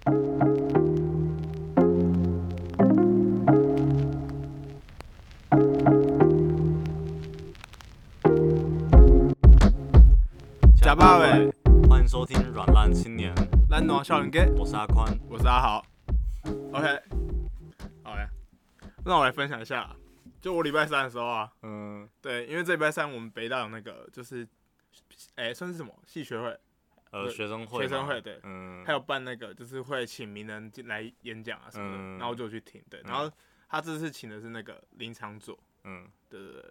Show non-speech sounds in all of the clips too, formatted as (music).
假爸伟，欢迎收听《软烂青年》，烂暖少年哥，我是阿宽，我是阿豪。OK，好嘞，那我来分享一下，就我礼拜三的时候啊，嗯，对，因为这礼拜三我们北大有那个，就是，哎、欸，算是什么？系学会？呃，学生会，学生会，对，嗯，还有办那个，就是会请名人进来演讲啊什么的，嗯、然后我就去听，对，然后他这次请的是那个林昶佐，嗯，对对对，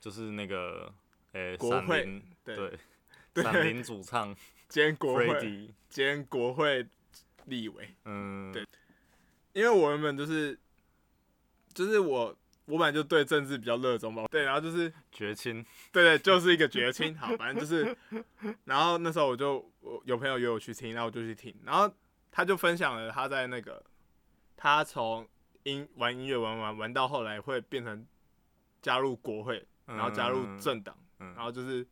就是那个，哎、欸，国会，对。对闪灵主唱兼国会兼国会立委，嗯，对，因为我原本就是，就是我我本来就对政治比较热衷吧，对，然后就是绝亲，对对，就是一个绝亲，好，反正就是，然后那时候我就我有朋友约我去听，然后我就去听，然后他就分享了他在那个他从音玩音乐玩玩玩到后来会变成加入国会，然后加入政党，然后就是。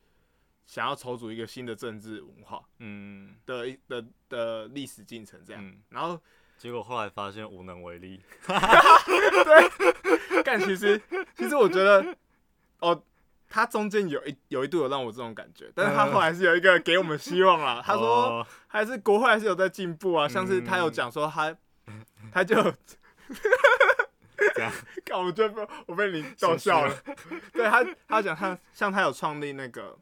想要筹组一个新的政治文化，嗯，的的的历史进程这样，嗯、然后结果后来发现无能为力，(laughs) 对，但其实其实我觉得，哦，他中间有一有一度有让我这种感觉，但是他后来是有一个给我们希望啦，他说还是国会还是有在进步啊，像是他有讲说他他就，这样，(laughs) 看我觉得我被你逗笑了，对他他讲他像他有创立那个。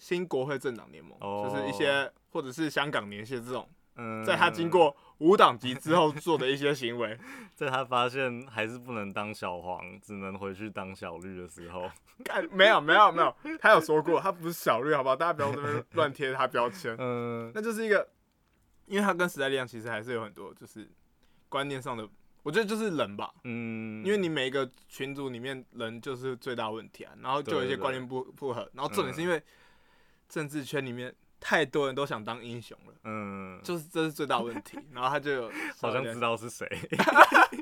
新国会政党联盟，oh, 就是一些或者是香港连线这种，嗯，在他经过无党籍之后做的一些行为，(laughs) 在他发现还是不能当小黄，只能回去当小绿的时候，(laughs) 干没有没有没有，他有说过他不是小绿，好不好？大家不要这边乱贴他标签，(laughs) 嗯，那就是一个，因为他跟时代力量其实还是有很多就是观念上的，我觉得就是人吧，嗯，因为你每一个群组里面人就是最大问题啊，然后就有一些观念不不合，然后重点是因为。政治圈里面太多人都想当英雄了，嗯，就是这是最大问题。然后他就有 (laughs) 好像知道是谁，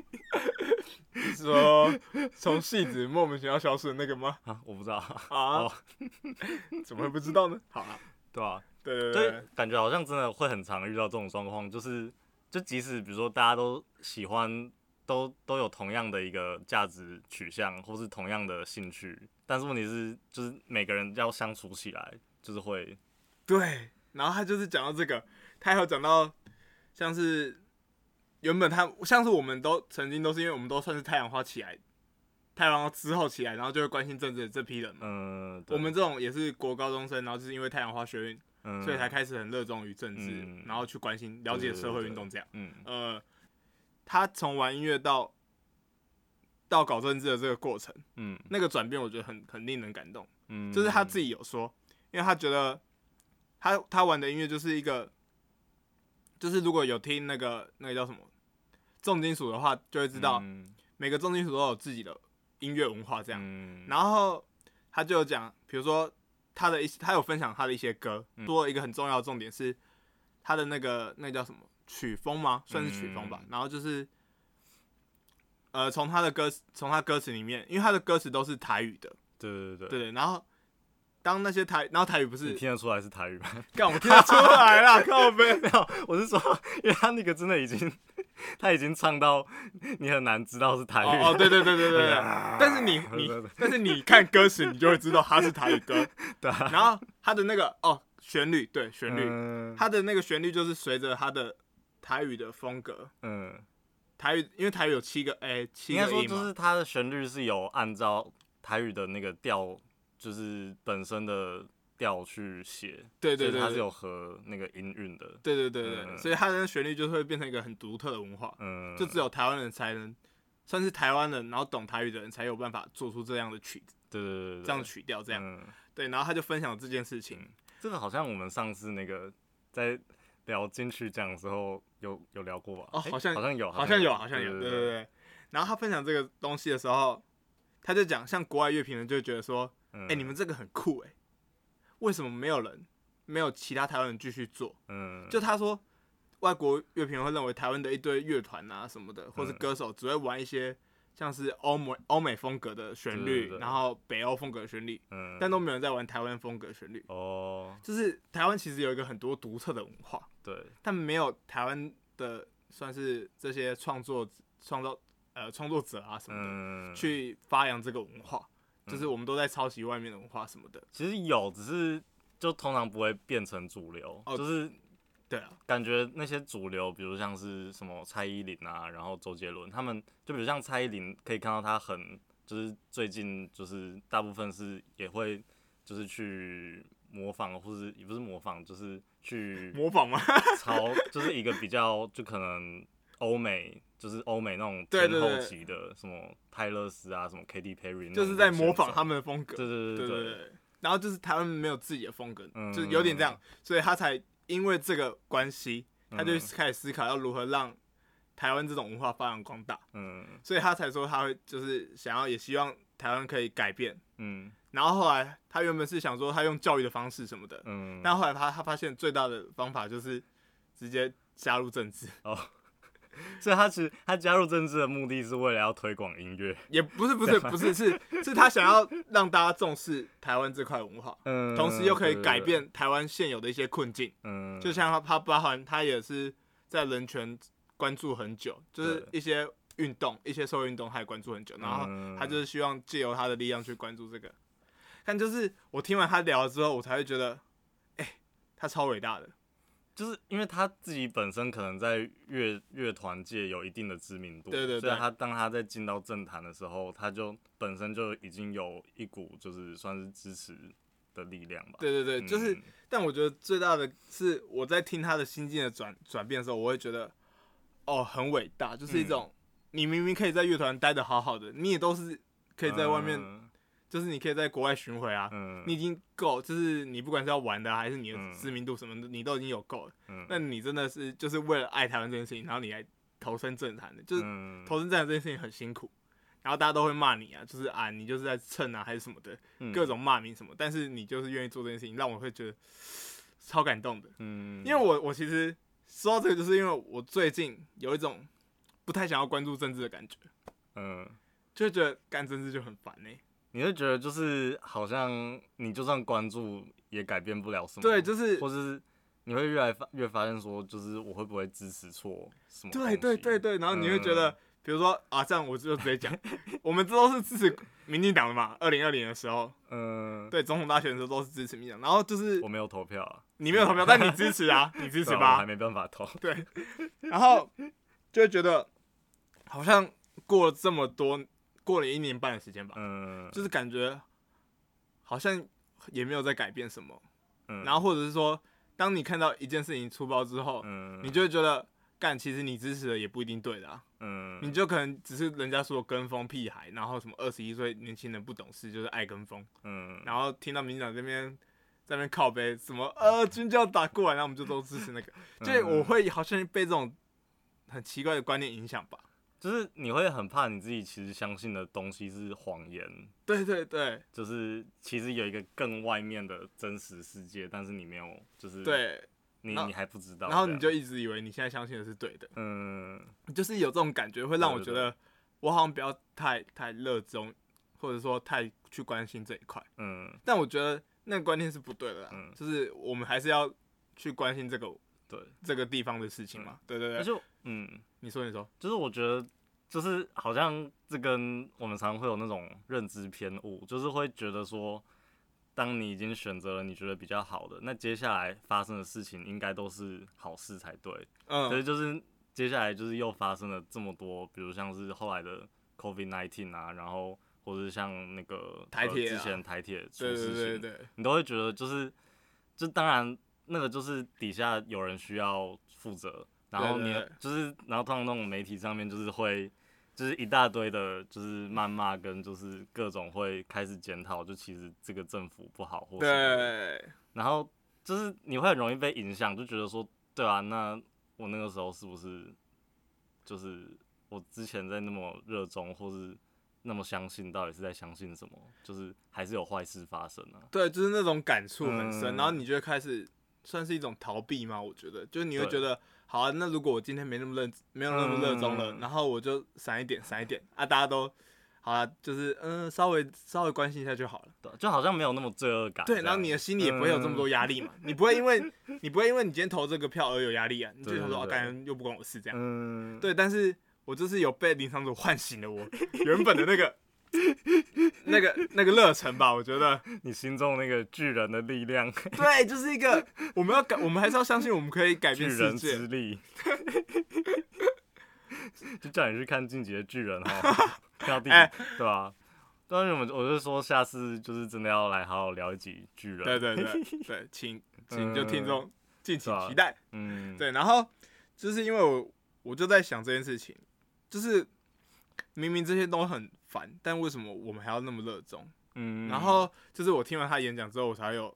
(laughs) 是说从戏子莫名其妙消失的那个吗？啊，我不知道啊，哦、(laughs) 怎么会不知道呢？好啊，对啊，对对对，感觉好像真的会很常遇到这种状况，就是就即使比如说大家都喜欢，都都有同样的一个价值取向，或是同样的兴趣，但是问题是就是每个人要相处起来。就是会，对，然后他就是讲到这个，他还有讲到，像是原本他像是我们都曾经都是因为我们都算是太阳花起来，太阳花之后起来，然后就会关心政治的这批人嘛。嗯，我们这种也是国高中生，然后就是因为太阳花学运，嗯，所以才开始很热衷于政治，嗯，然后去关心、了解社会运动这样。嗯，呃，他从玩音乐到到搞政治的这个过程，嗯，那个转变我觉得很很令人感动。嗯，就是他自己有说。因为他觉得他他玩的音乐就是一个，就是如果有听那个那个叫什么重金属的话，就会知道每个重金属都有自己的音乐文化这样。然后他就有讲，比如说他的一些，他有分享他的一些歌，说了一个很重要的重点是他的那个那个叫什么曲风吗？算是曲风吧。然后就是呃，从他的歌从他歌词里面，因为他的歌词都是台语的，对对对对，然后。当那些台，然后台语不是你听得出来是台语吗？(laughs) 干，我听得出来啦，(laughs) 靠北，没有，我是说，因为他那个真的已经，(laughs) 他已经唱到你很难知道是台语。哦，对对对对对对。但是你你，但是你看歌词，你就会知道他是台语歌。对。然后他的那个哦旋律，对旋律，他的那个旋律就是随着他的台语的风格。嗯。台语，因为台语有七个哎，七个音嘛。应该说，就是他的旋律是有按照台语的那个调。就是本身的调去写，对对对，它是有和那个音韵的，对对对对，嗯、所以它的旋律就会变成一个很独特的文化，嗯，就只有台湾人才能，算是台湾人，然后懂台语的人才有办法做出这样的曲子，对对对，对，这样的曲调这样，嗯、对，然后他就分享这件事情，这个好像我们上次那个在聊金曲奖的时候有有聊过吧？哦，好像好像有，好像有，好像有，对对对，然后他分享这个东西的时候，他就讲，像国外乐评人就觉得说。哎、欸，你们这个很酷哎，为什么没有人，没有其他台湾人继续做？嗯，就他说，外国乐评人会认为台湾的一堆乐团啊什么的，或是歌手只会玩一些像是欧美欧美风格的旋律，然后北欧风格的旋律，嗯，但都没有人在玩台湾风格的旋律。哦，就是台湾其实有一个很多独特的文化，对，但没有台湾的算是这些创作创造呃创作者啊什么的，嗯、去发扬这个文化，就是我们都在抄袭外面的文化什么的。其实有，只是就通常不会变成主流，哦、就是对啊，感觉那些主流，比如像是什么蔡依林啊，然后周杰伦，他们就比如像蔡依林，可以看到他很就是最近就是大部分是也会就是去。模仿，或是也不是模仿，就是去模仿吗？(laughs) 抄，就是一个比较，就可能欧美，就是欧美那种天后期的，什么泰勒斯啊，什么 Katy Perry，就是在模仿他们的风格。对对对对，对。然后就是台湾没有自己的风格，嗯、就是有点这样，所以他才因为这个关系，他就开始思考要如何让台湾这种文化发扬光大。嗯。所以他才说他会就是想要，也希望台湾可以改变。嗯。然后后来，他原本是想说他用教育的方式什么的，嗯，但后来他他发现最大的方法就是直接加入政治哦，(laughs) 所以他其实他加入政治的目的是为了要推广音乐，也不是不是不是是是他想要让大家重视台湾这块文化，嗯，同时又可以改变台湾现有的一些困境，嗯，就像他他包含他也是在人权关注很久，就是一些运动一些社会运动他也关注很久，然后他就是希望借由他的力量去关注这个。但就是我听完他聊了之后，我才会觉得，哎、欸，他超伟大的，就是因为他自己本身可能在乐乐团界有一定的知名度，对对对，所以他当他在进到政坛的时候，他就本身就已经有一股就是算是支持的力量吧。对对对，嗯、就是，但我觉得最大的是我在听他的心境的转转变的时候，我会觉得，哦，很伟大，就是一种、嗯、你明明可以在乐团待得好好的，你也都是可以在外面。嗯就是你可以在国外巡回啊，嗯、你已经够，就是你不管是要玩的、啊、还是你的知名度什么的，嗯、你都已经有够了。那、嗯、你真的是就是为了爱台湾这件事情，然后你来投身政坛的，就是投身政坛这件事情很辛苦，然后大家都会骂你啊，就是啊你就是在蹭啊还是什么的，嗯、各种骂名什么，但是你就是愿意做这件事情，让我会觉得超感动的。嗯，因为我我其实说到这个，就是因为我最近有一种不太想要关注政治的感觉，嗯，就觉得干政治就很烦呢、欸。你会觉得就是好像你就算关注也改变不了什么，对，就是，或者是你会越来发越发现说，就是我会不会支持错什么？对对对对，然后你会觉得，嗯、比如说啊，这样我就直接讲，(laughs) 我们这都是支持民进党的嘛，二零二零的时候，嗯，对，总统大选的时候都是支持民进党，然后就是我没有投票啊，你没有投票，但你支持啊，(laughs) 你支持吧，我还没办法投，对，然后就会觉得好像过了这么多。过了一年半的时间吧，嗯，就是感觉好像也没有在改变什么，嗯，然后或者是说，当你看到一件事情出包之后，嗯，你就会觉得，干，其实你支持的也不一定对的啊，嗯，你就可能只是人家说跟风屁孩，然后什么二十一岁年轻人不懂事，就是爱跟风，嗯，然后听到民进党这边在那边靠背，什么呃军教打过来，然后我们就都支持那个，(laughs) 就我会好像被这种很奇怪的观念影响吧。就是你会很怕你自己其实相信的东西是谎言，对对对，就是其实有一个更外面的真实世界，但是你没有，就是对，你你还不知道，然后你就一直以为你现在相信的是对的，嗯，就是有这种感觉会让我觉得我好像不要太太热衷，或者说太去关心这一块，嗯，但我觉得那个观念是不对的啦，嗯，就是我们还是要去关心这个。对。这个地方的事情嘛，对。对对，就嗯，你说你说，就是我觉得，就是好像这跟我们常常会有那种认知偏误，就是会觉得说，当你已经选择了你觉得比较好的，那接下来发生的事情应该都是好事才对，嗯，所以就是接下来就是又发生了这么多，比如像是后来的 COVID-19 啊，然后或者是像那个台铁、啊、之前台铁出事情，对对对对，你都会觉得就是，就当然。那个就是底下有人需要负责，然后你就是，然后通常那种媒体上面就是会，就是一大堆的，就是谩骂跟就是各种会开始检讨，就其实这个政府不好或什么，对，然后就是你会很容易被影响，就觉得说，对啊，那我那个时候是不是，就是我之前在那么热衷或是那么相信，到底是在相信什么？就是还是有坏事发生啊？对，就是那种感触很深，嗯、然后你就会开始。算是一种逃避吗？我觉得，就是你会觉得，好啊，那如果我今天没那么认，没有那么热衷了，嗯、然后我就闪一点，闪一点啊，大家都好好了，就是嗯，稍微稍微关心一下就好了，对，就好像没有那么罪恶感。对，然后你的心里也不会有这么多压力嘛，嗯、你不会因为你不会因为你今天投这个票而有压力啊，你就想说哦，感觉又不关我事这样。嗯，对，但是我就是有被林场主唤醒了我原本的那个那个那个热忱吧，我觉得你心中那个巨人的力量，(laughs) 对，就是一个我们要改，我们还是要相信我们可以改变世界。(laughs) 巨人之力。(laughs) 就叫你去看《进击的巨人》哈，看到第几，欸、对吧、啊？当然，我们我就说下次就是真的要来好好聊一集巨人。对对对对，请请就听众敬请期待。嗯，对。然后就是因为我我就在想这件事情，就是明明这些都很烦，但为什么我们还要那么热衷？嗯。然后就是我听完他演讲之后，我才有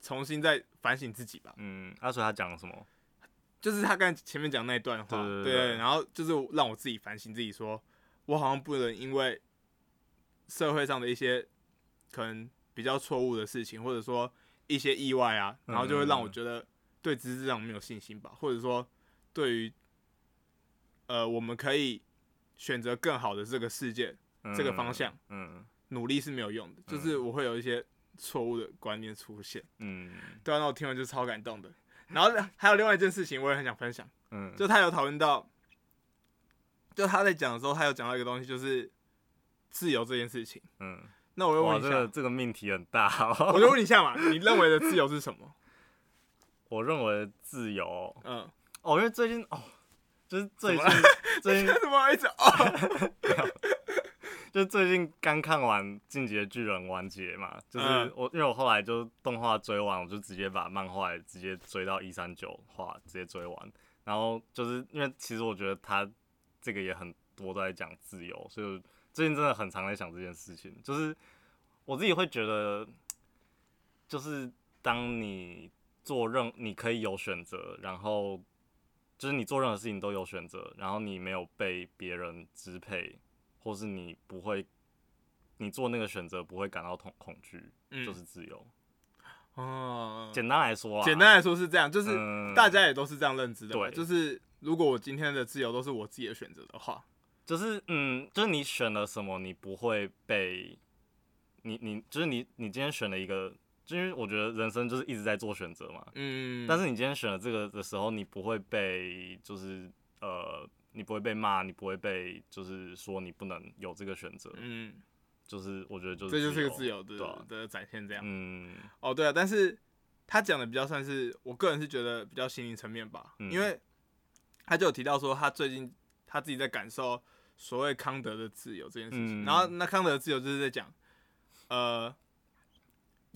重新再反省自己吧。嗯。他说他讲了什么？就是他刚才前面讲那一段话，对，然后就是让我自己反省自己说，说我好像不能因为社会上的一些可能比较错误的事情，或者说一些意外啊，然后就会让我觉得对知识上没有信心吧，或者说对于呃我们可以选择更好的这个世界这个方向，嗯，努力是没有用的，就是我会有一些错误的观念出现，嗯，对啊，那我听完就超感动的。然后还有另外一件事情，我也很想分享。嗯，就他有讨论到，就他在讲的时候，他有讲到一个东西，就是自由这件事情。嗯，那我就问一下，这个这个命题很大，(laughs) 我就问你一下嘛，你认为的自由是什么？(laughs) 我认为自由，嗯，哦，因为最近哦，就是最近 (laughs) 最近怎么一直哦？(laughs) 就最近刚看完《进击的巨人》完结嘛，就是我因为我后来就动画追完，我就直接把漫画直接追到一三九话直接追完，然后就是因为其实我觉得他这个也很多都在讲自由，所以最近真的很常在想这件事情，就是我自己会觉得，就是当你做任你可以有选择，然后就是你做任何事情都有选择，然后你没有被别人支配。或是你不会，你做那个选择不会感到恐恐惧，嗯、就是自由。哦，简单来说啊，简单来说是这样，就是大家也都是这样认知的。对，就是如果我今天的自由都是我自己的选择的话，就是嗯，就是你选了什么，你不会被你你就是你你今天选了一个，就因为我觉得人生就是一直在做选择嘛。嗯，但是你今天选了这个的时候，你不会被就是呃。你不会被骂，你不会被就是说你不能有这个选择，嗯，就是我觉得就是这就是一个自由的、啊、的展现这样，嗯，哦对啊，但是他讲的比较算是我个人是觉得比较心灵层面吧，嗯、因为他就有提到说他最近他自己在感受所谓康德的自由这件事情，嗯、然后那康德的自由就是在讲，呃，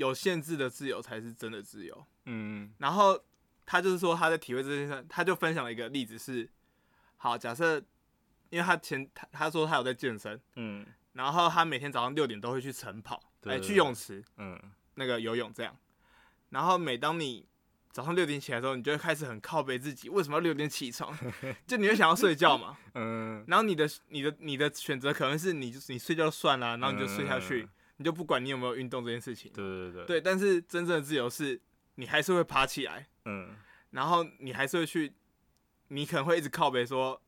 有限制的自由才是真的自由，嗯，然后他就是说他在体会这件事，他就分享了一个例子是。好，假设，因为他前他他说他有在健身，嗯，然后他每天早上六点都会去晨跑，哎、欸，去泳池，嗯，那个游泳这样，然后每当你早上六点起来的时候，你就会开始很靠背自己，为什么要六点起床？(laughs) 就你会想要睡觉嘛，嗯，然后你的你的你的选择可能是你就是你睡觉就算了，然后你就睡下去，你就不管你有没有运动这件事情，对对对，对，但是真正的自由是你还是会爬起来，嗯，然后你还是会去。你可能会一直靠背说，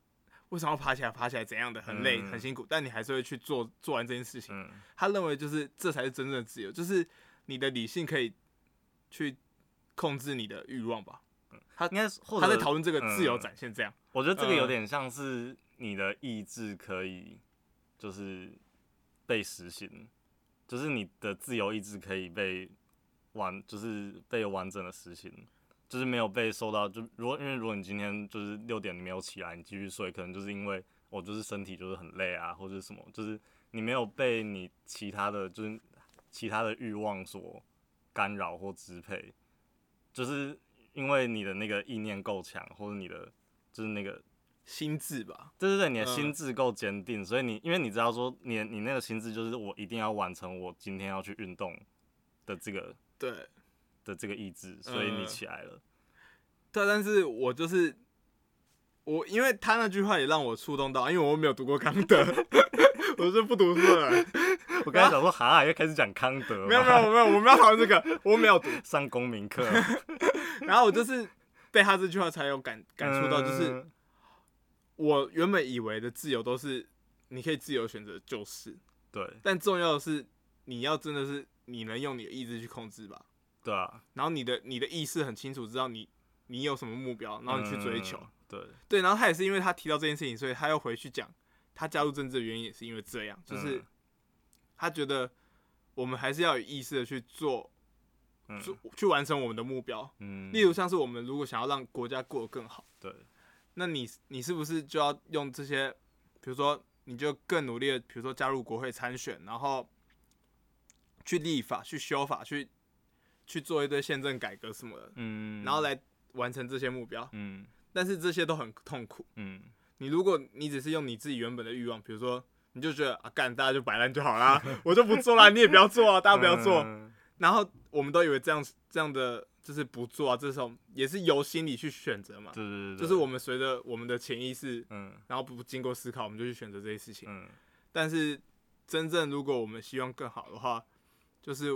为什么要爬起来？爬起来怎样的？很累，很辛苦，但你还是会去做做完这件事情。嗯、他认为就是这才是真正的自由，就是你的理性可以去控制你的欲望吧。他应该他在讨论这个自由展现这样、嗯。我觉得这个有点像是你的意志可以就是被实行，就是你的自由意志可以被完，就是被完整的实行。就是没有被受到，就如果因为如果你今天就是六点你没有起来，你继续睡，可能就是因为我就是身体就是很累啊，或者什么，就是你没有被你其他的就是其他的欲望所干扰或支配，就是因为你的那个意念够强，或者你的就是那个心智吧，对对对，你的心智够坚定，所以你因为你知道说你你那个心智就是我一定要完成我今天要去运动的这个对。的这个意志，所以你起来了。嗯、对，但是我就是我，因为他那句话也让我触动到，因为我没有读过康德，(laughs) 我是不读书了。(laughs) 我刚才想说，哈，又开始讲康德。没有没有没有，我们要讨论这个，我没有读上公民课。然后我就是被他这句话才有感感触到，就是、嗯、我原本以为的自由都是你可以自由选择，就是，对，但重要的是你要真的是你能用你的意志去控制吧。对啊，然后你的你的意识很清楚，知道你你有什么目标，然后你去追求。嗯、对。对，然后他也是因为他提到这件事情，所以他又回去讲他加入政治的原因也是因为这样，就是他觉得我们还是要有意识的去做，做、嗯、去完成我们的目标。嗯，例如像是我们如果想要让国家过得更好，对，那你你是不是就要用这些，比如说你就更努力的，比如说加入国会参选，然后去立法、去修法、去。去做一堆宪政改革什么的，嗯，然后来完成这些目标，嗯，但是这些都很痛苦，嗯，你如果你只是用你自己原本的欲望，比如说你就觉得啊干大家就摆烂就好啦，(laughs) 我就不做啦，你也不要做啊，大家不要做，嗯、然后我们都以为这样这样的就是不做啊，这种也是由心理去选择嘛，对对对，就是我们随着我们的潜意识，嗯，然后不经过思考，我们就去选择这些事情，嗯，但是真正如果我们希望更好的话。就是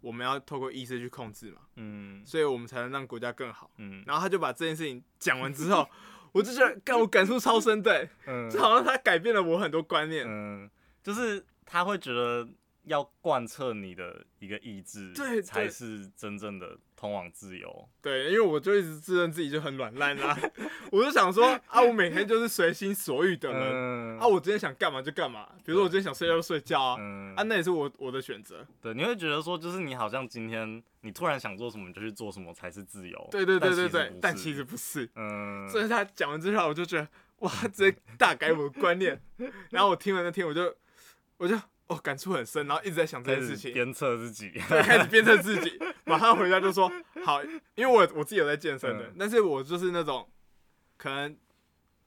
我们要透过意识去控制嘛，嗯，所以我们才能让国家更好，嗯，然后他就把这件事情讲完之后，(laughs) 我就觉得，干，我感触超深，对，嗯，就好像他改变了我很多观念，嗯，就是他会觉得。要贯彻你的一个意志，对，才是真正的通往自由。对，因为我就一直自认自己就很软烂啦，(laughs) 我就想说啊，我每天就是随心所欲的人，嗯、啊，我今天想干嘛就干嘛，比如说我今天想睡觉就睡觉啊，嗯、啊，那也是我我的选择。对，你会觉得说，就是你好像今天你突然想做什么就去做什么才是自由。对对对对对，但其实不是。嗯，所以他讲完这句话，我就觉得哇，直接大改我的观念。(laughs) 然后我听完那天，我就我就。哦，感触很深，然后一直在想这件事情，鞭策自己，对，开始鞭策自己，(laughs) 马上回家就说好，因为我我自己有在健身的，嗯、但是我就是那种可能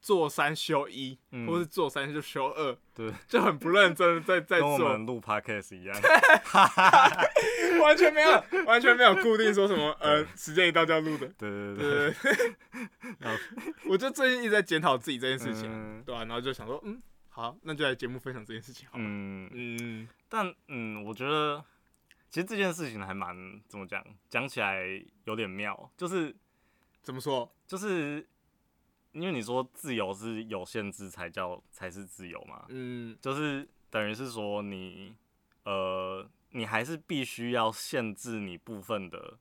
做三休一，嗯、或是做三就休二，对，就很不认真在 (laughs) 在做，跟我们录 podcast 一样，(laughs) 完全没有完全没有固定说什么呃时间一到就要录的，对对对对，我就最近一直在检讨自己这件事情，嗯、对、啊？然后就想说嗯。好，那就来节目分享这件事情好了。嗯嗯，但嗯，我觉得其实这件事情还蛮怎么讲，讲起来有点妙，就是怎么说，就是因为你说自由是有限制才叫才是自由嘛。嗯，就是等于是说你呃，你还是必须要限制你部分的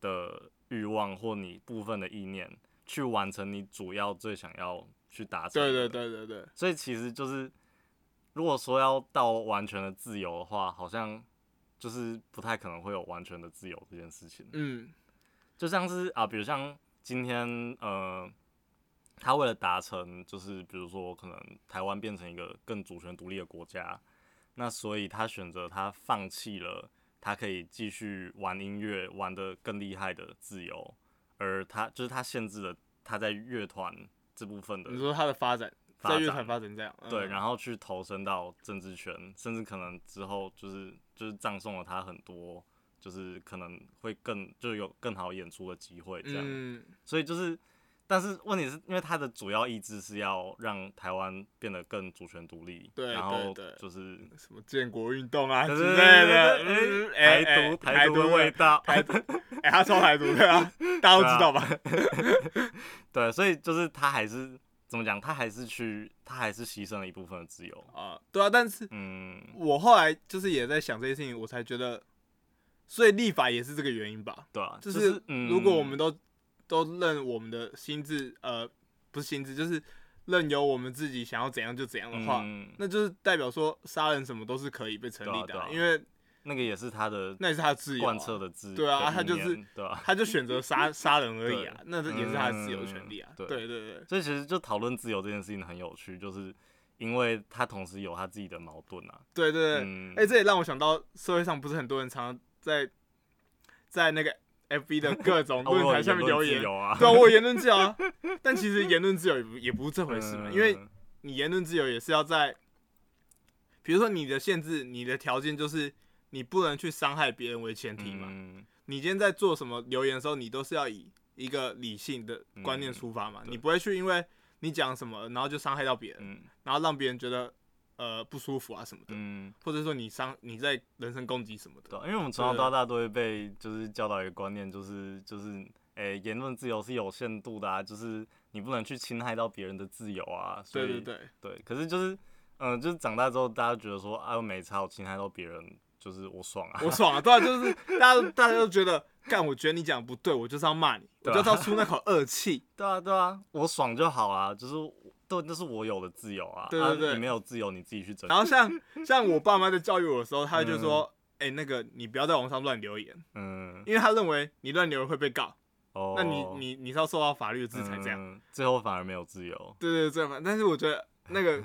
的欲望或你部分的意念，去完成你主要最想要。去达成。对对对对对。所以其实就是，如果说要到完全的自由的话，好像就是不太可能会有完全的自由这件事情。嗯。就像是啊，比如像今天呃，他为了达成，就是比如说可能台湾变成一个更主权独立的国家，那所以他选择他放弃了他可以继续玩音乐玩得更厉害的自由，而他就是他限制了他在乐团。这部分的，你说他的发展，在乐团发展这样，嗯、对，然后去投身到政治圈，甚至可能之后就是就是葬送了他很多，就是可能会更就有更好演出的机会这样，嗯、所以就是，但是问题是因为他的主要意志是要让台湾变得更主权独立，对，然后就是什么建国运动啊之类的，台独台独的味道，台独，(laughs) 哎，他超台独的啊，(laughs) 大家都知道吧？(laughs) 对，所以就是他还是怎么讲？他还是去，他还是牺牲了一部分的自由啊。对啊，但是，嗯，我后来就是也在想这些事情，我才觉得，所以立法也是这个原因吧？对啊，就是如果我们都都任我们的心智，呃，不是心智，就是任由我们自己想要怎样就怎样的话，嗯、那就是代表说杀人什么都是可以被成立的，啊，啊啊，因为。那个也是他的，那也是他自由，贯彻的自由。对啊，他就是，对啊，他就选择杀 (laughs) 杀人而已啊，那这也是他的自由权利啊。对对对，所以其实就讨论自由这件事情很有趣，就是因为他同时有他自己的矛盾啊。对对对，哎，这也让我想到社会上不是很多人常常在在那个 FB 的各种 (laughs) 论坛下面留言，(laughs) 对啊，我有言论自由啊，但其实言论自由也不也不是这回事嘛，因为你言论自由也是要在，比如说你的限制，你的条件就是。你不能去伤害别人为前提嘛？嗯、你今天在做什么留言的时候，你都是要以一个理性的观念出发嘛？嗯、你不会去因为你讲什么，然后就伤害到别人，嗯、然后让别人觉得呃不舒服啊什么的，嗯、或者说你伤你在人身攻击什么的。对，因为我们从小到大都会被就是教导一个观念，就是就是诶、欸、言论自由是有限度的啊，就是你不能去侵害到别人的自由啊。所以对对对。对，可是就是嗯，就是长大之后，大家觉得说，啊，我没差，我侵害到别人，就是我爽啊，我爽啊，对啊，就是 (laughs) 大家大家都觉得，干，我觉得你讲不对，我就是要骂你，我就是要出那口恶气，对啊，对啊，我爽就好啊，就是都那是我有的自由啊，对对对，你没有自由，你自己去争。然后像像我爸妈在教育我的时候，他就说，哎，那个你不要在网上乱留言，嗯，因为他认为你乱留言会被告。哦，那你你你是要受到法律的制裁，这样、嗯，最后反而没有自由。对对对，但是我觉得那个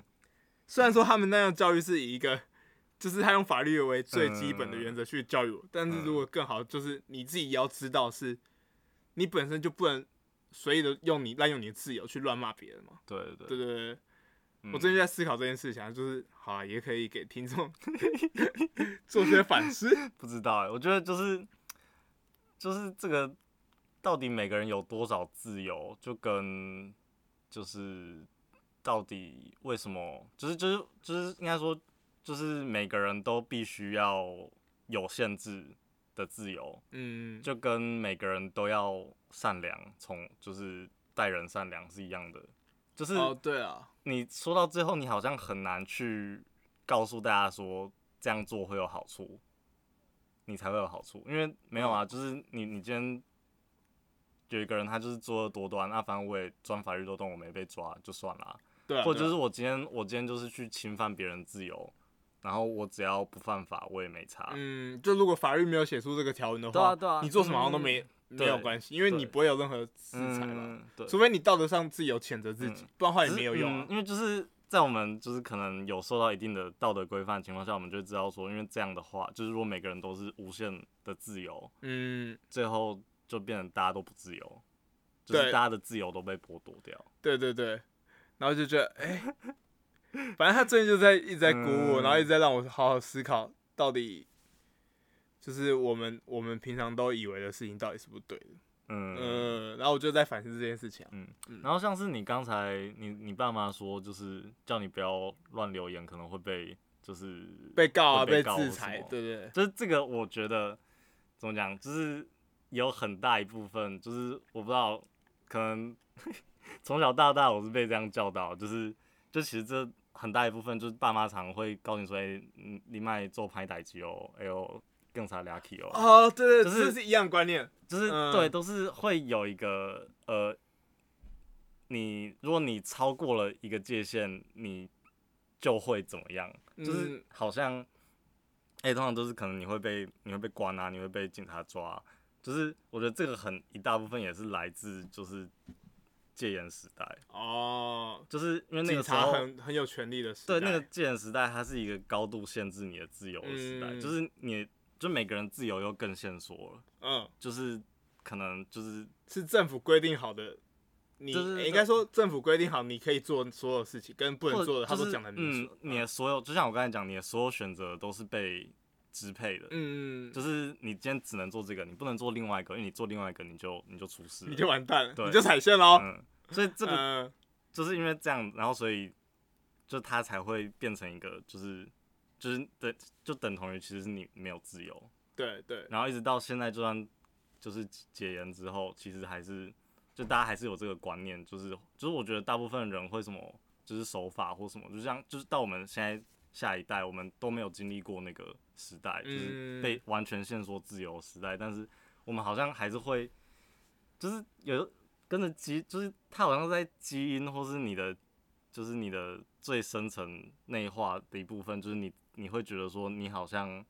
虽然说他们那样教育是以一个，就是他用法律为最基本的原则去教育我，嗯、但是如果更好，就是你自己也要知道，是你本身就不能随意的用你滥用你的自由去乱骂别人嘛。对对对对对，嗯、我最近在思考这件事情，就是好了，也可以给听众 (laughs) 做些反思。(laughs) 不知道哎、欸，我觉得就是就是这个。到底每个人有多少自由，就跟就是到底为什么，就是就是就是应该说，就是每个人都必须要有限制的自由，嗯，就跟每个人都要善良，从就是待人善良是一样的，就是哦，对啊，你说到最后，你好像很难去告诉大家说这样做会有好处，你才会有好处，因为没有啊，就是你你今天。有一个人，他就是作恶多端，那反正我也钻法律漏洞，我没被抓就算了。对啊。或者就是我今天，我今天就是去侵犯别人自由，然后我只要不犯法，我也没差。嗯，就如果法律没有写出这个条文的话，对啊对啊，你做什么好像都没没有关系，因为你不会有任何制裁嘛。对。除非你道德上自己有谴责自己，不然话也没有用。因为就是在我们就是可能有受到一定的道德规范的情况下，我们就知道说，因为这样的话，就是如果每个人都是无限的自由，嗯，最后。就变成大家都不自由，就是大家的自由都被剥夺掉。对对对，然后就觉得，哎、欸，反正他最近就在一直在鼓舞我，嗯、然后一直在让我好好思考，到底就是我们我们平常都以为的事情到底是不对的。嗯嗯，然后我就在反思这件事情、啊。嗯，嗯然后像是你刚才你你爸妈说，就是叫你不要乱留言，可能会被就是被告啊，被，被制裁。对，对对，就是这个，我觉得怎么讲，就是。有很大一部分就是我不知道，可能 (laughs) 从小到大我是被这样教导，就是就其实这很大一部分就是爸妈常会告诉你说，哎、欸，你卖做拍代机哦，哎呦，更差俩气哦。哦，对对，就是这是一样观念，就是、嗯、对，都是会有一个呃，你如果你超过了一个界限，你就会怎么样？就是好像，哎、欸，通常都是可能你会被你会被关啊，你会被警察抓。就是我觉得这个很一大部分也是来自就是戒严时代哦，就是因为那个时候很很有权力的时代，对，那个戒严时代，它是一个高度限制你的自由的时代，嗯、就是你就每个人自由又更限缩了，嗯，就是可能就是是政府规定好的，你、欸、应该说政府规定好你可以做所有事情跟不能做的，他都讲得很明楚，嗯，你的所有就像我刚才讲，你的所有选择都是被。支配的，嗯，就是你今天只能做这个，你不能做另外一个，因为你做另外一个，你就你就出事，你就完蛋了，对你就踩线喽。嗯，所以这个、呃、就是因为这样，然后所以就他才会变成一个，就是就是对，就等同于其实是你没有自由，对对。然后一直到现在，就算就是解严之后，其实还是就大家还是有这个观念，就是就是我觉得大部分人会什么，就是守法或什么，就像就是到我们现在。下一代我们都没有经历过那个时代，就是被完全限缩自由时代，但是我们好像还是会，就是有跟着基，就是它好像在基因或是你的，就是你的最深层内化的一部分，就是你你会觉得说你好像，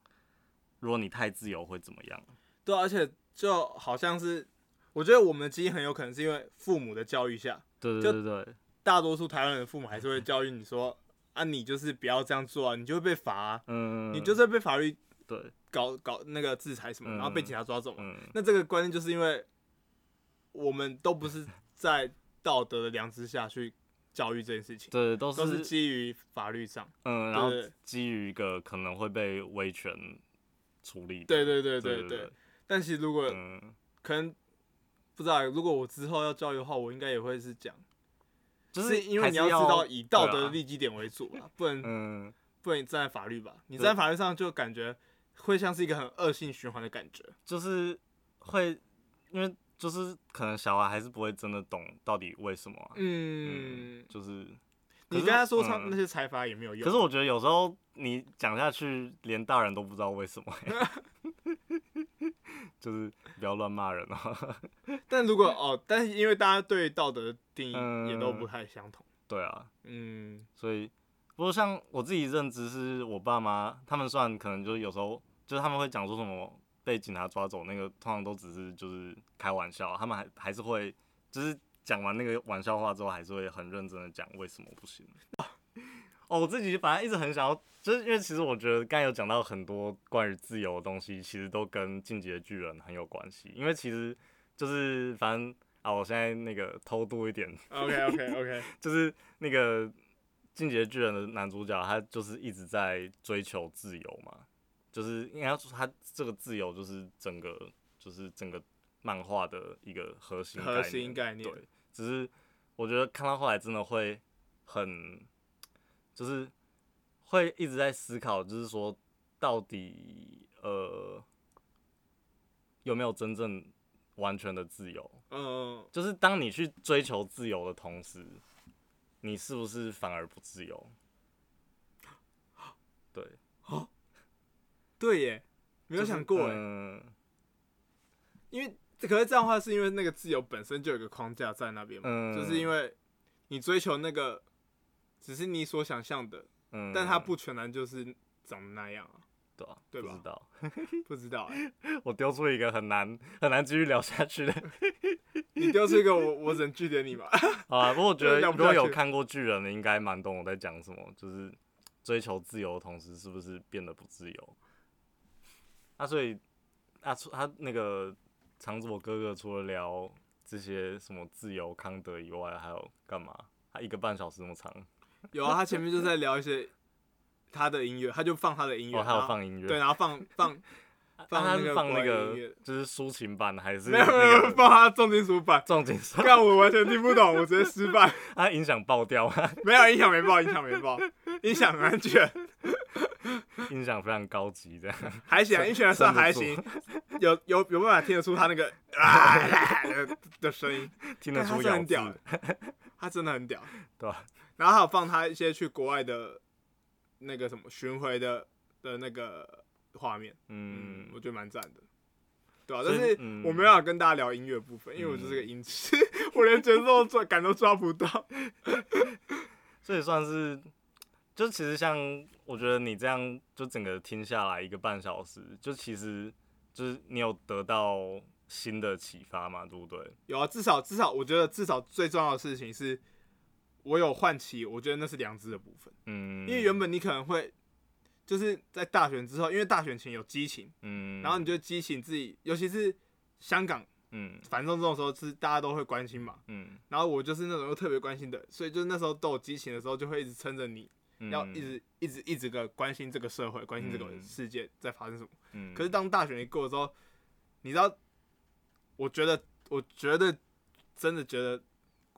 如果你太自由会怎么样？对，而且就好像是，我觉得我们的基因很有可能是因为父母的教育下，对对对对，大多数台湾人的父母还是会教育你说。啊，你就是不要这样做啊，你就会被罚啊。嗯，你就是被法律对搞搞那个制裁什么，然后被警察抓走。嗯，那这个观念就是因为我们都不是在道德的良知下去教育这件事情，对，都是都是基于法律上。嗯，然后基于一个可能会被维权处理。对对对对对。但其实如果可能不知道，如果我之后要教育的话，我应该也会是讲。就是因为你要知道以道德的立基点为主啊，不能，嗯，不能站在法律吧？你站在法律上就感觉会像是一个很恶性循环的感觉，就是会，因为就是可能小孩还是不会真的懂到底为什么，嗯，就是，你跟他说唱那些财阀也没有用。可是我觉得有时候你讲下去，连大人都不知道为什么、(laughs) 欸。就是不要乱骂人啊。(laughs) 但如果哦，但是因为大家对道德的定义也都不太相同。嗯、对啊。嗯。所以，不过像我自己认知是我爸妈，他们算可能就是有时候就是他们会讲说什么被警察抓走那个，通常都只是就是开玩笑，他们还还是会就是讲完那个玩笑话之后，还是会很认真的讲为什么不行。哦，我自己反正一直很想要，就是因为其实我觉得刚才有讲到很多关于自由的东西，其实都跟进击的巨人很有关系。因为其实就是反正啊，我现在那个偷渡一点，(laughs) (laughs) OK OK OK，就是那个进击的巨人的男主角，他就是一直在追求自由嘛，就是应该说他这个自由就是整个就是整个漫画的一个核心核心概念。对，只是我觉得看到后来真的会很。就是会一直在思考，就是说到底呃有没有真正完全的自由？嗯，就是当你去追求自由的同时，你是不是反而不自由？对，哦，对耶，没有想过耶，嗯，因为可是这样的话，是因为那个自由本身就有一个框架在那边嘛，嗯，就是因为你追求那个。只是你所想象的，嗯，但它不全然就是长得那样啊，对啊，对吧？不知道，(laughs) 不知道欸，(laughs) 我丢出一个很难很难继续聊下去的，(laughs) 你丢出一个我我只能拒绝你吧。好啊，不过我觉得如果有看过巨人的，应该蛮懂我在讲什么，就是追求自由的同时，是不是变得不自由？啊，所以啊，他那个长佐哥哥除了聊这些什么自由康德以外，还有干嘛？他一个半小时那么长。(laughs) 有啊，他前面就在聊一些他的音乐，他就放他的音乐，哦，他有放音乐，对，然后放 (laughs) 放放那个放那个就是抒情版还是没有没有放他重金属版，重金属，但我完全听不懂，我直接失败，(laughs) 他音响爆掉，没有音响没爆，音响没爆，音响很安全，音响非常高级这样，还行，音响算还行，有有有办法听得出他那个啊的声音，听得出很屌，他真的很屌，对吧？然后还有放他一些去国外的那个什么巡回的的那个画面，嗯，嗯，我觉得蛮赞的，对吧、啊？但是我没办法跟大家聊音乐部分，嗯、因为我就是个音痴，嗯、(laughs) 我连节奏抓感都抓不到，(laughs) 所以算是，就其实像我觉得你这样就整个听下来一个半小时，就其实就是你有得到新的启发嘛，对不对？有啊，至少至少我觉得至少最重要的事情是。我有唤起，我觉得那是良知的部分。嗯，因为原本你可能会就是在大选之后，因为大选前有激情，嗯，然后你就激情自己，尤其是香港，嗯，反正这种时候是大家都会关心嘛，嗯，然后我就是那种又特别关心的，所以就是那时候都有激情的时候，就会一直撑着你，要一直一直一直个关心这个社会，关心这个世界在发生什么。嗯，可是当大选一过的时候，你知道，我觉得，我觉得真的觉得。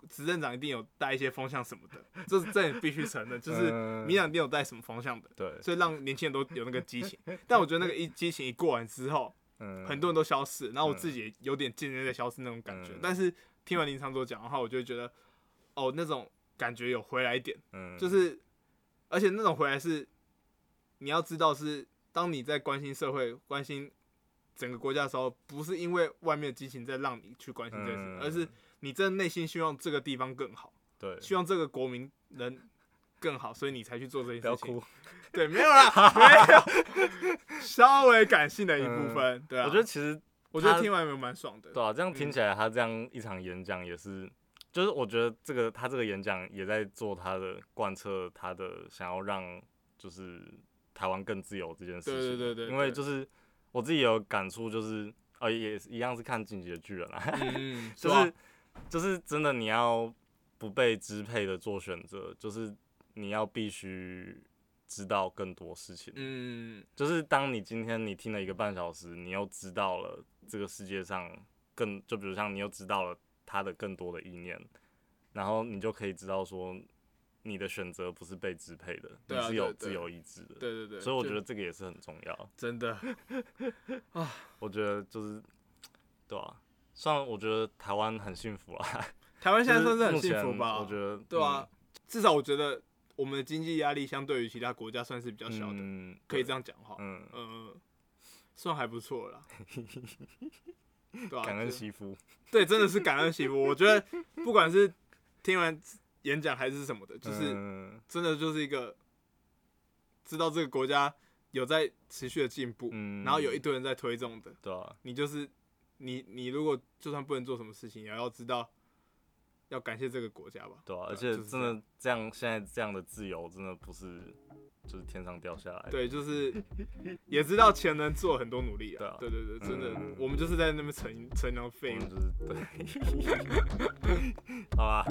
执政党一定有带一些风向什么的，这是这也必须承认，就是民党一定有带什么风向的，对，所以让年轻人都有那个激情。(laughs) 但我觉得那个一激情一过完之后，嗯很多人都消失，然后我自己也有点渐渐在消失那种感觉。但是听完林长佐讲的话，我就觉得，哦，那种感觉有回来一点，嗯就是，而且那种回来是，你要知道是，当你在关心社会、关心整个国家的时候，不是因为外面的激情在让你去关心这件事，而是。你真的内心希望这个地方更好，对，希望这个国民能更好，所以你才去做这件事情。不要哭，对，没有啦，没有，(laughs) 稍微感性的一部分，嗯、对啊。我觉得其实，我觉得听完有蛮爽的。对啊，这样听起来，他这样一场演讲也是，嗯、就是我觉得这个他这个演讲也在做他的贯彻，他的想要让就是台湾更自由这件事情。对对对对。因为就是我自己有感触，就是哦，也一样是看《进击的巨人》啊，(laughs) 嗯，就是。就是真的，你要不被支配的做选择，就是你要必须知道更多事情。嗯，就是当你今天你听了一个半小时，你又知道了这个世界上更，就比如像你又知道了他的更多的意念，然后你就可以知道说，你的选择不是被支配的，你是有自由意志的。对对对。所以我觉得这个也是很重要。真的。啊，(laughs) 我觉得就是，对啊。算我觉得台湾很幸福啊，台湾现在算是很幸福吧？我觉得，对啊，至少我觉得我们的经济压力相对于其他国家算是比较小的，嗯、可以这样讲哈。嗯呃，算还不错了啦。对啊，感恩惜福。对，真的是感恩惜福。(laughs) 我觉得不管是听完演讲还是什么的，就是真的就是一个知道这个国家有在持续的进步，嗯、然后有一堆人在推动的。对啊，你就是你，你如果就算不能做什么事情，也要知道要感谢这个国家吧。对啊，而且真的这样，现在这样的自由真的不是。就是天上掉下来。对，就是 (laughs) 也知道钱能做很多努力啊。对啊，对对对，真的，嗯、我们就是在那边乘乘凉废物。就是对。(laughs) 好吧，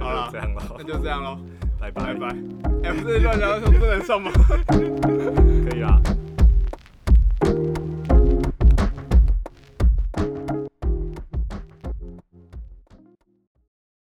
好了，这样了，那就这样喽，拜拜拜拜。哎、欸，不是乱聊，不能上吗？可以啦。